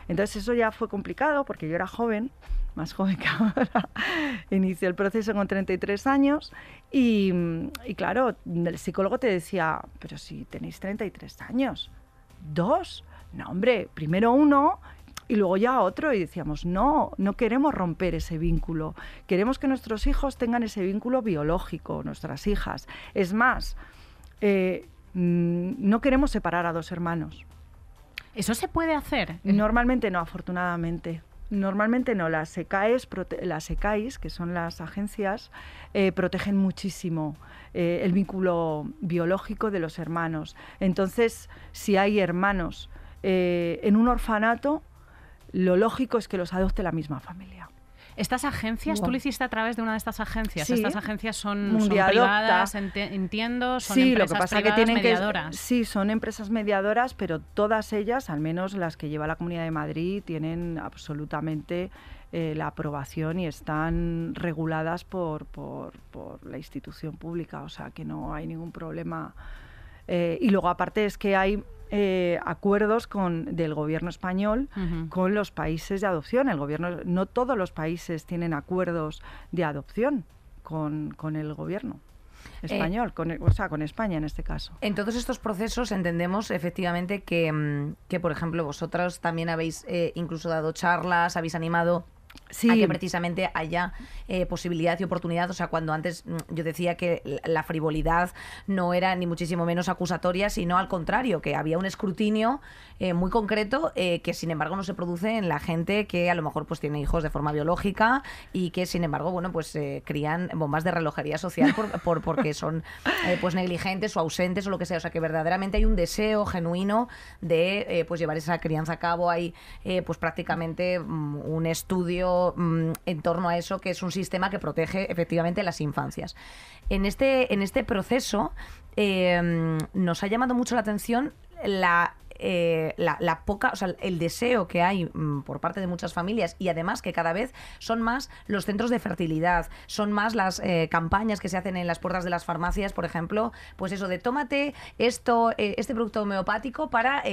Entonces eso ya fue complicado porque yo era joven, más joven que ahora. Inicié el proceso con 33 años y, y claro, el psicólogo te decía, pero si tenéis 33 años, dos, no hombre, primero uno y luego ya otro y decíamos, no, no queremos romper ese vínculo, queremos que nuestros hijos tengan ese vínculo biológico, nuestras hijas. Es más, eh, mm, no queremos separar a dos hermanos. Eso se puede hacer. Normalmente no, afortunadamente. Normalmente no. Las prote- las ECAIS que son las agencias, eh, protegen muchísimo eh, el vínculo biológico de los hermanos. Entonces, si hay hermanos eh, en un orfanato, lo lógico es que los adopte la misma familia. Estas agencias, tú lo hiciste a través de una de estas agencias. Sí. Estas agencias son, son privadas, entiendo, son sí, lo empresas que pasa que privadas tienen mediadoras. que sí, son empresas mediadoras, pero todas ellas, al menos las que lleva la Comunidad de Madrid, tienen absolutamente eh, la aprobación y están reguladas por, por, por, la institución pública, o sea que no hay ningún problema. Eh, y luego aparte es que hay eh, acuerdos con, del gobierno español con los países de adopción. El gobierno, no todos los países tienen acuerdos de adopción con, con el gobierno español, con, o sea, con España en este caso. En todos estos procesos entendemos efectivamente que, mm, que por ejemplo, vosotros también habéis eh, incluso dado charlas, habéis animado A que precisamente haya eh, posibilidad y oportunidad. O sea, cuando antes mm, yo decía que la- frivolidad no era ni muchísimo menos acusatoria, sino al contrario, que había un escrutinio eh, muy concreto eh, que sin embargo no se produce en la gente que a lo mejor pues tiene hijos de forma biológica y que sin embargo, bueno, pues crían bombas de relojería social por, por- porque son pues negligentes o ausentes o lo que sea. O sea, que verdaderamente hay un deseo genuino de pues llevar esa crianza a cabo. Hay pues prácticamente mm, un estudio mm, en torno a eso que es un sistema que protege efectivamente las infancias. En este, en este proceso eh, nos ha llamado mucho la atención eh, la, la poca, o sea, el deseo que hay mm, por parte de muchas familias y además que cada vez son más los centros de fertilidad, son más las eh, campañas que se hacen en las puertas de las farmacias, por ejemplo, pues eso de tómate esto, eh, este producto homeopático para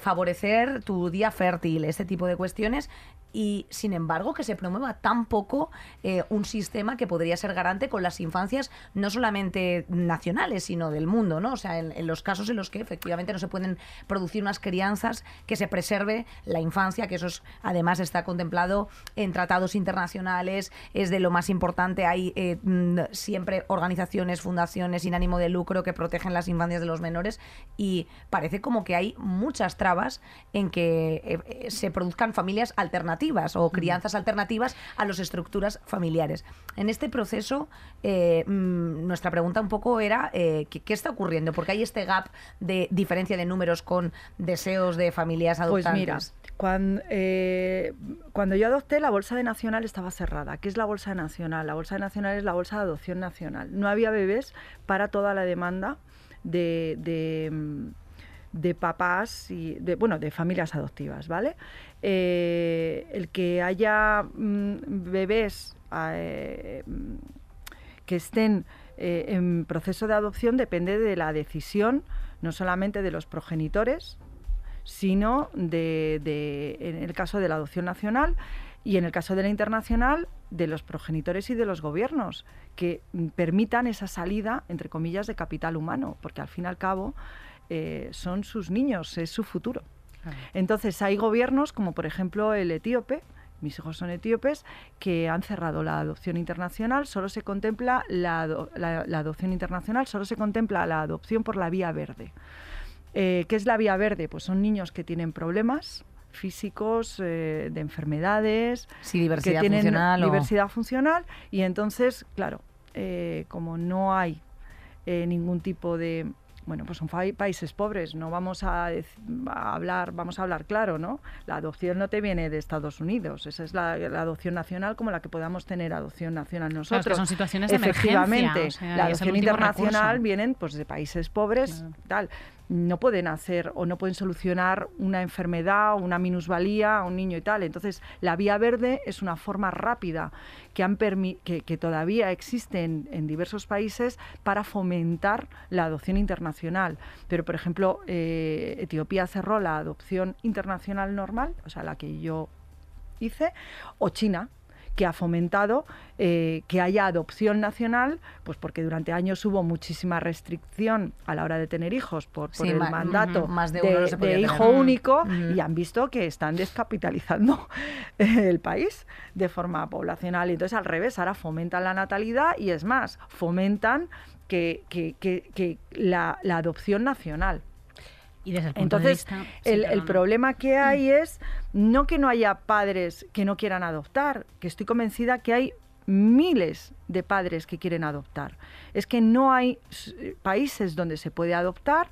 favorecer tu día fértil, este tipo de cuestiones y sin embargo que se promueva tan poco eh, un sistema que podría ser garante con las infancias no solamente nacionales sino del mundo, ¿no? O sea, en, los casos en los que efectivamente no se pueden producir unas crianzas que se preserve la infancia, que eso es, además está contemplado en tratados internacionales, es de lo más importante. Hay eh, mm, siempre organizaciones, fundaciones sin ánimo de lucro que protegen las infancias de los menores y parece como que hay muchas trabas en que eh, se produzcan familias alternativas o crianzas alternativas a las estructuras familiares. En este proceso, eh, mm, nuestra pregunta un poco era eh, ¿qué, qué está ocurriendo? Porque hay este gap de diferencia de números con deseos de familias Pues adoptantes. mira, cuando, eh, cuando yo adopté, la Bolsa de Nacional estaba cerrada. ¿Qué es la Bolsa de Nacional? La Bolsa de Nacional es la Bolsa de Adopción Nacional. No había bebés para toda la demanda de, de, mm, de papás y de, bueno, de familias adoptivas, ¿vale? Eh, el que haya mm, bebés eh, mm, que estén eh, en proceso de adopción depende de la decisión no solamente de los progenitores, sino de, de- en el caso de la adopción nacional y en el caso de la internacional de los progenitores y de los gobiernos que mm, permitan esa salida, entre comillas, de capital humano, porque al fin y al cabo eh, son sus niños, es su futuro. Entonces hay gobiernos como por ejemplo el etíope, mis hijos son etíopes, que han cerrado la adopción internacional, solo se contempla la, ado- la- la adopción internacional, solo se contempla la adopción por la vía verde. Eh, ¿Qué es la vía verde? Pues son niños que tienen problemas físicos, eh, de enfermedades, Sí, diversidad que tienen funcional o- diversidad funcional y entonces, claro, eh, como no hay ningún tipo de bueno, pues son países pobres, no vamos a, a hablar, vamos a hablar claro, ¿no? La adopción no te viene de Estados Unidos, esa es la, la adopción nacional como la que podamos tener adopción nacional Claro, es nosotros. que son situaciones de Efectivamente, emergencia, o sea, y la adopción internacional recurso. vienen pues de países pobres, tal. No pueden hacer o no pueden solucionar una enfermedad o una minusvalía a un niño y tal. Entonces, la vía verde es una forma rápida que, han que, que todavía existe en, en diversos países para fomentar la adopción internacional. Pero, por ejemplo, eh, Etiopía cerró la adopción internacional normal, o sea, la que yo hice, o China, que ha fomentado eh, que haya adopción nacional, pues porque durante años hubo muchísima restricción a la hora de tener hijos por, por Sí, el ma- mandato más de no hijo Mm. único Ujú. y han visto que están descapitalizando el país de forma poblacional. Y entonces al revés, ahora fomentan la natalidad y es más, fomentan que, que- que- que la, la adopción nacional. Y desde el punto de Entonces, sí, el, problema que hay es no que no haya padres que no quieran adoptar, que estoy convencida que hay miles de padres que quieren adoptar. Es que no hay s- países donde se puede adoptar,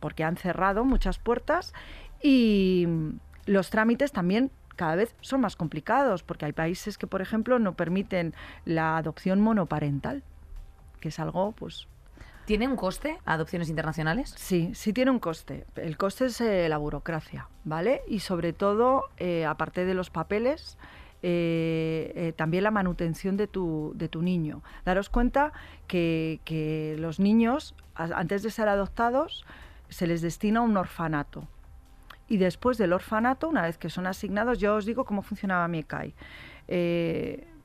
porque han cerrado muchas puertas, y mm, los trámites también cada vez son más complicados, porque hay países que, por ejemplo, no permiten la adopción monoparental, que es algo, pues, ¿Tiene un coste adopciones internacionales? Sí, sí tiene un coste. El coste es eh, la burocracia, ¿vale? Y sobre todo, eh, aparte de los papeles, eh, también la manutención de tu, de tu niño. Daros cuenta que, que los niños, antes de ser adoptados, se les destina un orfanato. Y después del orfanato, una vez que son asignados, yo os digo cómo funcionaba mi ECAI.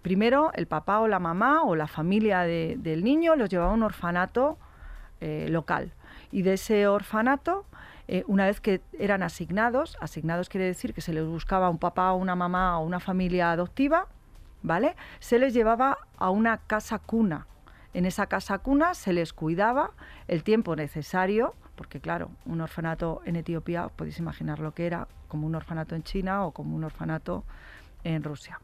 Primero, el papá o la mamá o la familia de- del niño los llevaba a un orfanato eh, local. Y de ese orfanato, eh, una vez que eran asignados, asignados quiere decir que se les buscaba un papá una mamá o una familia adoptiva, ¿vale? Se les llevaba a una casa cuna. En esa casa cuna se les cuidaba el tiempo necesario, porque claro, un orfanato en Etiopía, os podéis imaginar lo que era, como un orfanato en China o como un orfanato en Rusia.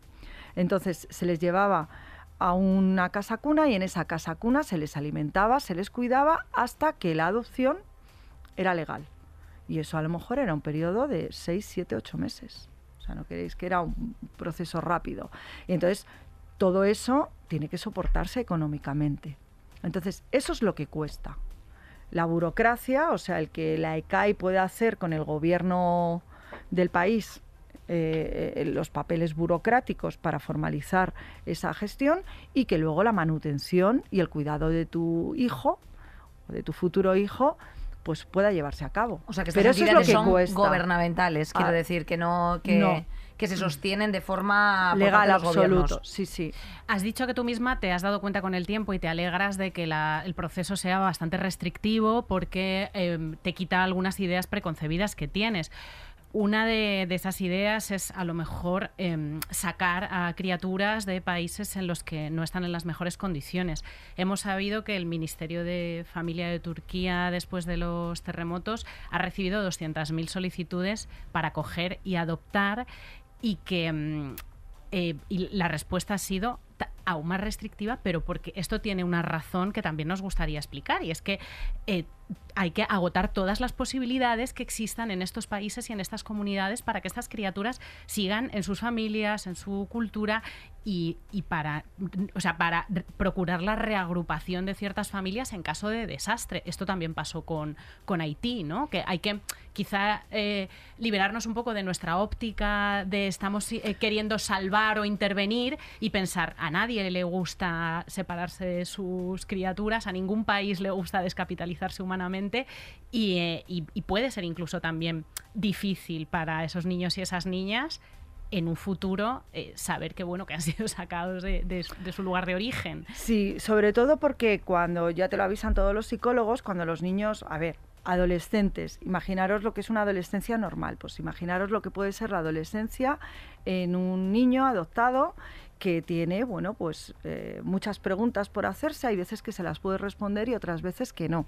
Entonces se les llevaba a una casa cuna y en esa casa cuna se les alimentaba, se les cuidaba hasta que la adopción era legal. Y eso a lo mejor era un periodo de 6, 7, 8 meses. O sea, no queréis que era un proceso rápido. Y entonces todo eso tiene que soportarse económicamente. Entonces, eso es lo que cuesta. La burocracia, o sea, el que la ECAI pueda hacer con el gobierno del país eh, eh, los papeles burocráticos para formalizar esa gestión y que luego la manutención y el cuidado de tu hijo o de tu futuro hijo pues pueda llevarse a cabo. O sea, que Pero estas eso es lo entidades que son cuesta. gubernamentales, quiero Ah, decir, que no que, no. que se sostienen de forma legal absoluto. Sí, sí. Has dicho que tú misma te has dado cuenta con el tiempo y te alegras de que la- el proceso sea bastante restrictivo porque eh, te quita algunas ideas preconcebidas que tienes. Una de, esas ideas es a lo mejor em, sacar a criaturas de países en los que no están en las mejores condiciones. Hemos sabido que el Ministerio de Familia de Turquía, después de los terremotos, ha recibido 200.000 solicitudes para acoger y adoptar y que mm, eh, la respuesta ha sido aún más restrictiva, pero porque esto tiene una razón que también nos gustaría explicar, y es que eh, hay que agotar todas las posibilidades que existan en estos países y en estas comunidades para que estas criaturas sigan en sus familias, en su cultura y, para, o sea, para procurar la reagrupación de ciertas familias en caso de desastre. Esto también pasó con, con Haití, ¿no? Que hay que quizá eh, liberarnos un poco de nuestra óptica de estamos eh, queriendo salvar o intervenir y pensar a nadie le gusta separarse de sus criaturas, a ningún país le gusta descapitalizarse humanamente y, eh, y- puede ser incluso también difícil para esos niños y esas niñas en un futuro eh, saber que bueno que han sido sacados de, de su lugar de origen. Sí, sobre todo porque cuando ya te lo avisan todos los psicólogos, cuando los niños, a ver, adolescentes, imaginaros lo que es una adolescencia normal, pues imaginaros lo que puede ser la adolescencia en un niño adoptado que tiene, bueno, pues eh, muchas preguntas por hacerse, hay veces que se las puede responder y otras veces que no.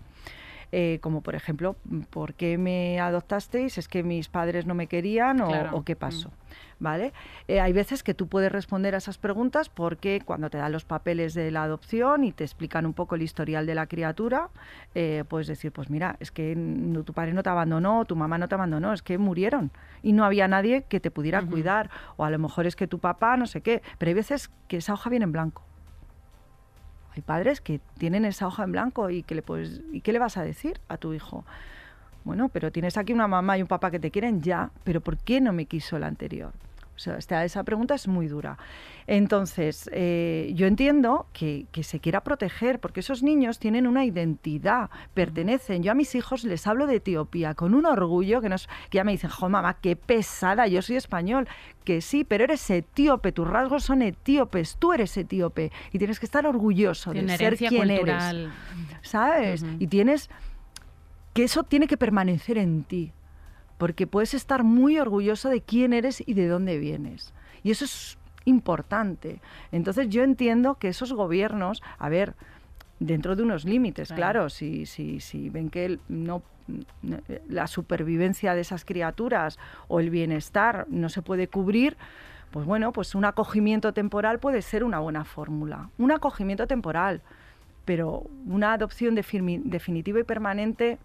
Eh, como por ejemplo, ¿por qué me adoptasteis? ¿Es que mis padres no me querían o, Claro. o qué pasó? ¿Vale? Eh, hay veces que tú puedes responder a esas preguntas porque cuando te dan los papeles de la adopción y te explican un poco el historial de la criatura, eh, puedes decir, pues mira, es que no- tu padre no te abandonó, tu mamá no te abandonó, es que murieron y no había nadie que te pudiera cuidar, o a lo mejor es que tu papá, no sé qué, pero hay veces que esa hoja viene en blanco. Hay padres que tienen esa hoja en blanco y que le puedes, ¿y qué le vas a decir a tu hijo? Bueno, pero tienes aquí una mamá y un papá que te quieren ya, pero ¿por qué no me quiso el anterior? O sea, esta- esa pregunta es muy dura. Entonces, eh, yo entiendo que, que se quiera proteger, porque esos niños tienen una identidad, pertenecen. Yo a mis hijos les hablo de Etiopía con un orgullo que, nos, que ya me dicen, jo, mamá, qué pesada, yo soy español. Que sí, pero eres etíope, tus rasgos son etíopes, tú eres etíope y tienes que estar orgulloso de ser quien cultural. eres. ¿Sabes? Y tienes que eso tiene que permanecer en ti, porque puedes estar muy orgulloso de quién eres y de dónde vienes. Y eso es importante. Entonces yo entiendo que esos gobiernos, a ver, dentro de unos límites, Claro. claro, si, si, si ven que el- no la supervivencia de esas criaturas o el bienestar no se puede cubrir, pues bueno, pues un acogimiento temporal puede ser una buena fórmula. Un acogimiento temporal, pero una adopción defini- definitiva y permanente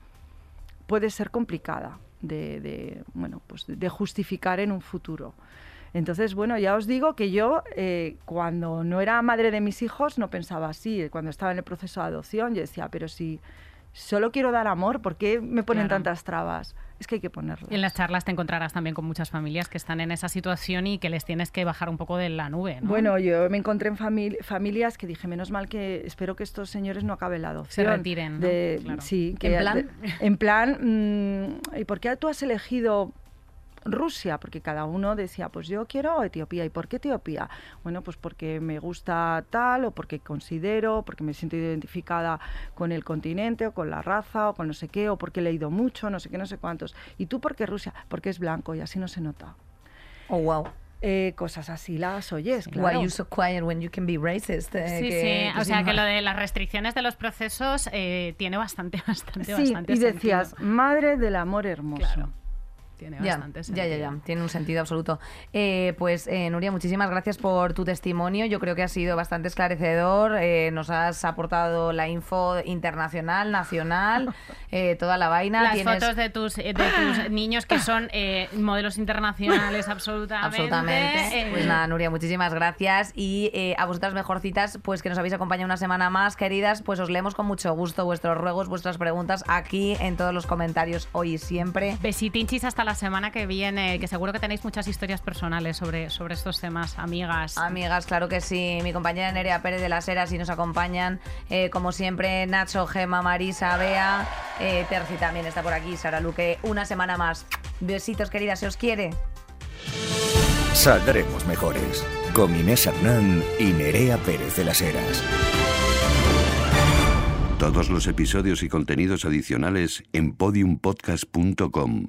puede ser complicada de, de, bueno, pues de justificar en un futuro. Entonces, bueno, ya os digo que yo eh, cuando no era madre de mis hijos no pensaba así. Cuando estaba en el proceso de adopción yo decía, pero si solo quiero dar amor, ¿por qué me ponen Claro. tantas trabas? Es que hay que ponerlas. Y en las charlas te encontrarás también con muchas familias que están en esa situación y que les tienes que bajar un poco de la nube. ¿no? Bueno, yo me encontré en famili- familias que dije, menos mal que espero que estos señores no acaben la adopción. retiren, ¿no? De- Claro. Sí, que ¿En plan? de- en plan, mm, ¿y por qué tú has elegido Rusia? Porque cada uno decía, pues yo quiero Etiopía. ¿Y por qué Etiopía? Bueno, pues porque me gusta tal o porque considero, porque me siento identificada con el continente o con la raza o con no sé qué, o porque he leído mucho, no sé qué, no sé cuántos. ¿Y tú por qué Rusia? Porque es blanco y así no se nota. Oh, wow. Eh, cosas así las oyes, claro. Why you so quiet when you can be racist? Eh, Sí, que- sí, o sea que lo de las restricciones de los procesos eh, tiene bastante, bastante, Sí, bastante y sentido. decías, madre del amor hermoso. Claro. Tiene Ya, bastante ya, sentido. ya, ya, tiene un sentido absoluto. Eh, pues eh, Nuria, muchísimas gracias por tu testimonio. Yo creo que ha sido bastante esclarecedor. Eh, nos has aportado la info internacional, nacional, eh, toda la vaina. Las Tienes- fotos de tus, eh, de tus niños que son eh, modelos internacionales absolutamente. Absolutamente. Pues nada, Nuria, muchísimas gracias. Y eh, a vosotras mejorcitas, pues que nos habéis acompañado una semana más, queridas, pues os leemos con mucho gusto vuestros ruegos, vuestras preguntas aquí en todos los comentarios hoy y siempre. Besitinchis hasta la semana que viene, que seguro que tenéis muchas historias personales sobre, sobre estos temas, amigas. Amigas, claro que sí. Mi compañera Nerea Pérez de las Heras y nos acompañan, eh, como siempre, Nacho, Gema, Marisa, Bea. Eh, Terci también está por aquí, Sara Luque. Una semana más. Besitos, queridas, se os quiere. Saldremos mejores. Con Inés Hernán y Nerea Pérez de las Heras. Todos los episodios y contenidos adicionales en podiumpodcast.com